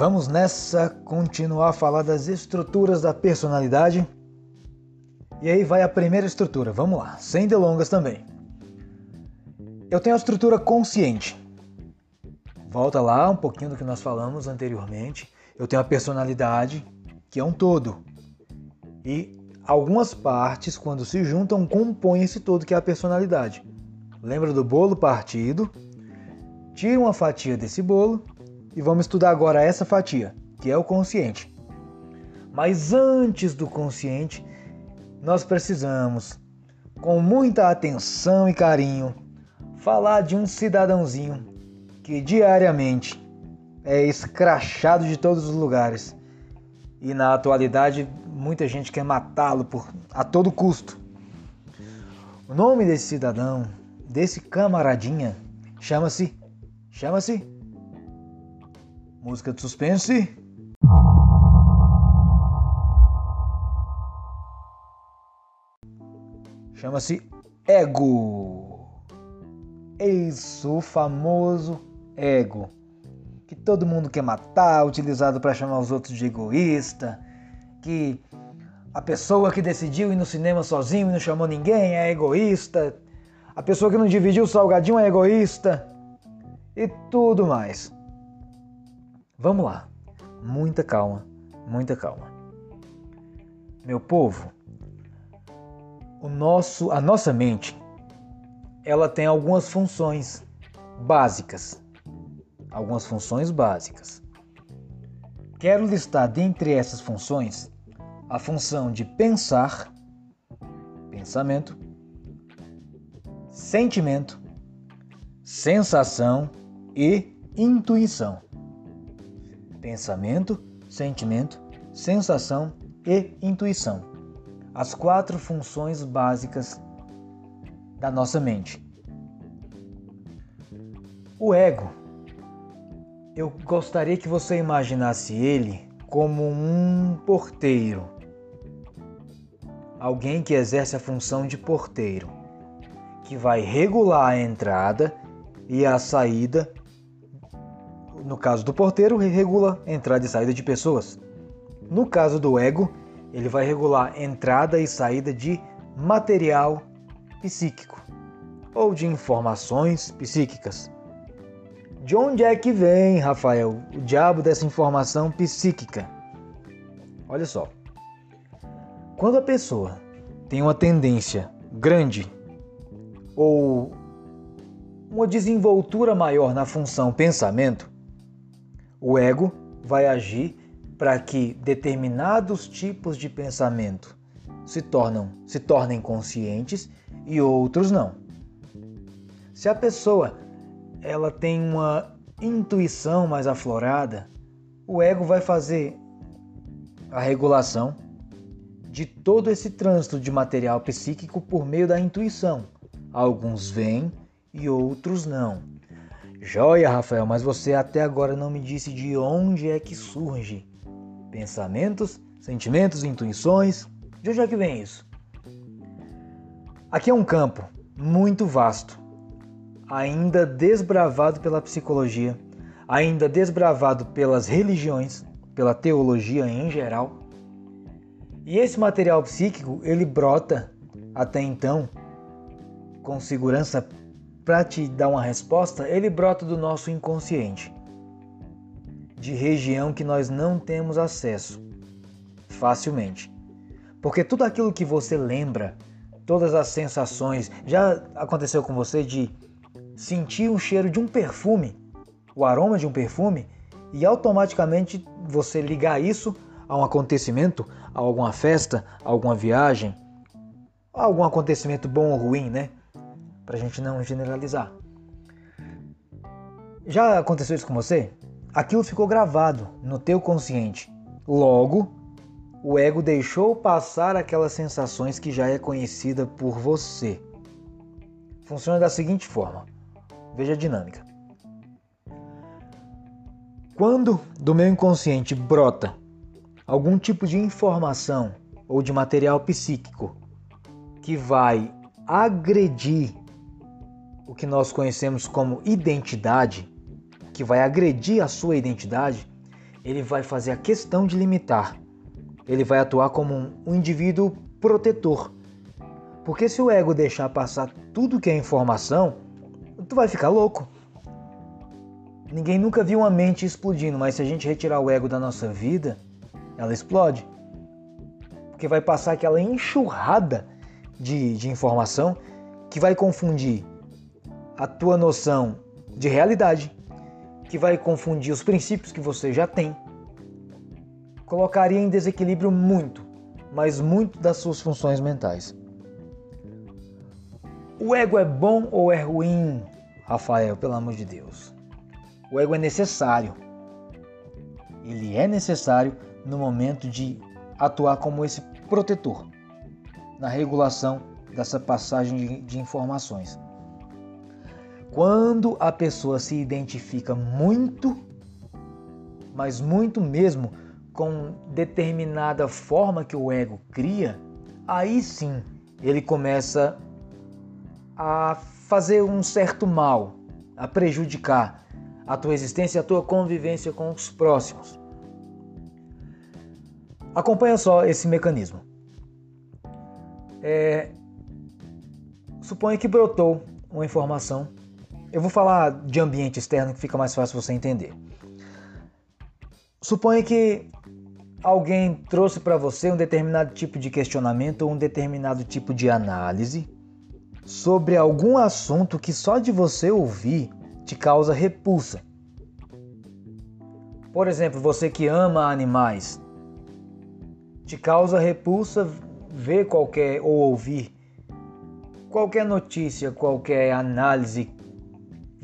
Vamos nessa continuar a falar das estruturas da personalidade. E aí vai a primeira estrutura. Vamos lá, sem delongas também. Eu tenho a estrutura consciente. Volta lá um pouquinho do que nós falamos anteriormente. Eu tenho a personalidade, que é um todo. E algumas partes, quando se juntam, compõem esse todo que é a personalidade. Lembra do bolo partido? Tira uma fatia desse bolo e vamos estudar agora essa fatia, que é o consciente. Mas antes do consciente, nós precisamos, com muita atenção e carinho, falar de um cidadãozinho que diariamente é escrachado de todos os lugares e na atualidade muita gente quer matá-lo por a todo custo. O nome desse cidadão, desse camaradinha, chama-se chama-se música de suspense. Chama-se ego. Isso, o famoso ego. Que todo mundo quer matar, utilizado para chamar os outros de egoísta. Que a pessoa que decidiu ir no cinema sozinho e não chamou ninguém é egoísta. A pessoa que não dividiu o salgadinho é egoísta. E tudo mais. Vamos lá. Muita calma, muita calma. Meu povo, o nosso, a nossa mente, ela tem algumas funções básicas. Algumas funções básicas. Quero listar dentre essas funções a função de pensar, pensamento, sentimento, sensação e intuição. Pensamento, sentimento, sensação e intuição as quatro funções básicas da nossa mente. O ego, eu gostaria que você imaginasse ele como um porteiro, alguém que exerce a função de porteiro, que vai regular a entrada e a saída. No caso do porteiro, regula entrada e saída de pessoas. No caso do ego, ele vai regular entrada e saída de material psíquico ou de informações psíquicas. De onde é que vem, Rafael, o diabo dessa informação psíquica? Olha só. Quando a pessoa tem uma tendência grande ou uma desenvoltura maior na função pensamento, o ego vai agir para que determinados tipos de pensamento se tornam se tornem conscientes e outros não. Se a pessoa ela tem uma intuição mais aflorada, o ego vai fazer a regulação de todo esse trânsito de material psíquico por meio da intuição. Alguns vêm e outros não. Joia, Rafael, mas você até agora não me disse de onde é que surge pensamentos, sentimentos, intuições. De onde é que vem isso? Aqui é um campo muito vasto, ainda desbravado pela psicologia, ainda desbravado pelas religiões, pela teologia em geral. E esse material psíquico, ele brota até então com segurança para te dar uma resposta, ele brota do nosso inconsciente de região que nós não temos acesso facilmente. Porque tudo aquilo que você lembra, todas as sensações, já aconteceu com você de sentir o cheiro de um perfume, o aroma de um perfume, e automaticamente você ligar isso a um acontecimento, a alguma festa, a alguma viagem, a algum acontecimento bom ou ruim, né? Pra gente não generalizar. Já aconteceu isso com você? aquilo ficou gravado no teu consciente. Logo, o ego deixou passar aquelas sensações que já é conhecida por você. Funciona da seguinte forma: veja a dinâmica. Quando do meu inconsciente brota algum tipo de informação ou de material psíquico que vai agredir o que nós conhecemos como identidade, que vai agredir a sua identidade, ele vai fazer a questão de limitar. Ele vai atuar como um, indivíduo protetor. Porque se o ego deixar passar tudo que é informação, tu vai ficar louco. Ninguém nunca viu uma mente explodindo, mas se a gente retirar o ego da nossa vida, ela explode. Porque vai passar aquela enxurrada de, de informação que vai confundir a tua noção de realidade, que vai confundir os princípios que você já tem, colocaria em desequilíbrio muito, mas muito das suas funções mentais. O ego é bom ou é ruim, Rafael, pelo amor de Deus? O ego é necessário. Ele é necessário no momento de atuar como esse protetor na regulação dessa passagem de, informações. Quando a pessoa se identifica muito, mas muito mesmo, com determinada forma que o ego cria, aí sim ele começa a fazer um certo mal, a prejudicar a tua existência e a tua convivência com os próximos. Acompanha só esse mecanismo. É, suponha que brotou uma informação. Eu vou falar de ambiente externo que fica mais fácil você entender. Suponha que alguém trouxe para você um determinado tipo de questionamento ou um determinado tipo de análise sobre algum assunto que só de você ouvir te causa repulsa. Por exemplo, você que ama animais, te causa repulsa ver qualquer ou ouvir qualquer notícia, qualquer análise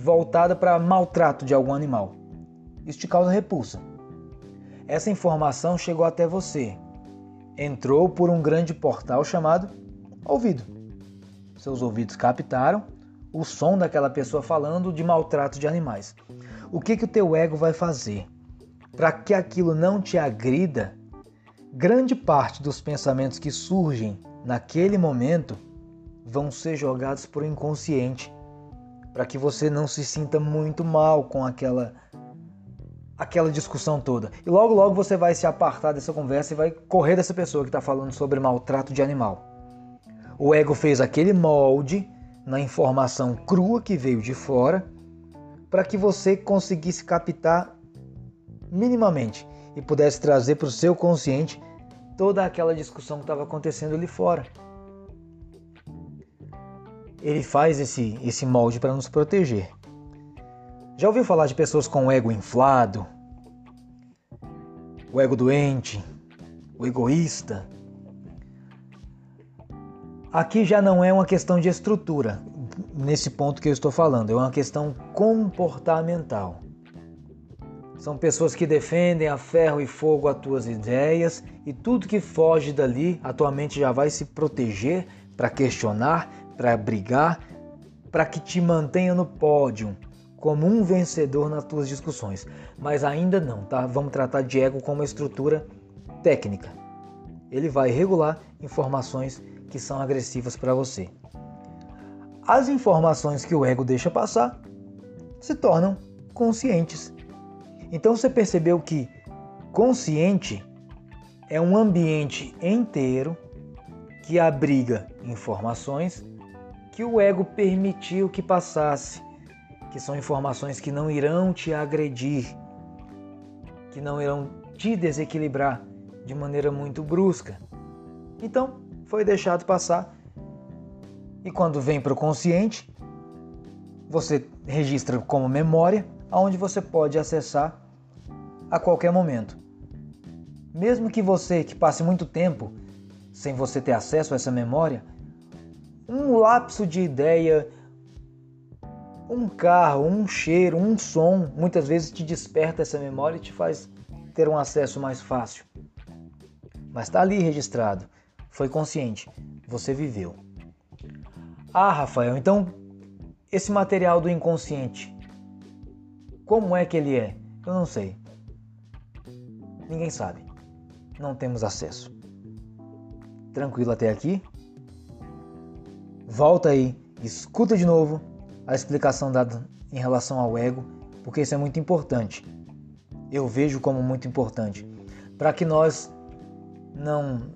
voltada para maltrato de algum animal. Isso te causa repulsa. Essa informação chegou até você. Entrou por um grande portal chamado ouvido. Seus ouvidos captaram o som daquela pessoa falando de maltrato de animais. O que que o teu ego vai fazer? Para que aquilo não te agrida, grande parte dos pensamentos que surgem naquele momento vão ser jogados para o inconsciente, para que você não se sinta muito mal com aquela aquela discussão toda. E logo logo você vai se apartar dessa conversa e vai correr dessa pessoa que está falando sobre maltrato de animal. O ego fez aquele molde na informação crua que veio de fora para que você conseguisse captar minimamente e pudesse trazer para o seu consciente toda aquela discussão que estava acontecendo ali fora ele faz esse, esse molde para nos proteger. Já ouviu falar de pessoas com o ego inflado, o ego doente, o egoísta? Aqui já não é uma questão de estrutura, nesse ponto que eu estou falando, é uma questão comportamental. São pessoas que defendem a ferro e fogo as tuas ideias e tudo que foge dali, a tua mente já vai se proteger para questionar, para brigar, para que te mantenha no pódio como um vencedor nas tuas discussões. Mas ainda não, tá? Vamos tratar de ego como uma estrutura técnica. Ele vai regular informações que são agressivas para você. As informações que o ego deixa passar se tornam conscientes. Então você percebeu que consciente é um ambiente inteiro que abriga informações que o ego permitiu que passasse, que são informações que não irão te agredir, que não irão te desequilibrar de maneira muito brusca. Então, foi deixado passar. E quando vem para o consciente, você registra como memória, aonde você pode acessar a qualquer momento. Mesmo que você que passe muito tempo sem você ter acesso a essa memória, um lapso de ideia, um carro, um cheiro, um som, muitas vezes te desperta essa memória e te faz ter um acesso mais fácil. Mas está ali registrado, foi consciente, você viveu. Ah, Rafael, então esse material do inconsciente, como é que ele é? Eu não sei. Ninguém sabe. Não temos acesso. Tranquilo até aqui? Volta aí, escuta de novo a explicação dada em relação ao ego, porque isso é muito importante. eu vejo como muito importante, para que nós não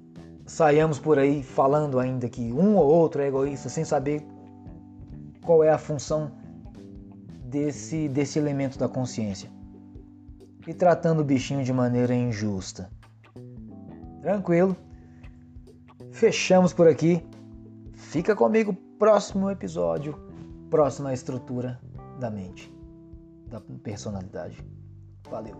saiamos por aí falando ainda que um ou outro é egoísta sem saber qual é a função desse, desse elemento da consciência e tratando o bichinho de maneira injusta. Tranquilo? Fechamos por aqui. Fica comigo próximo episódio, próxima estrutura da mente, da personalidade. Valeu.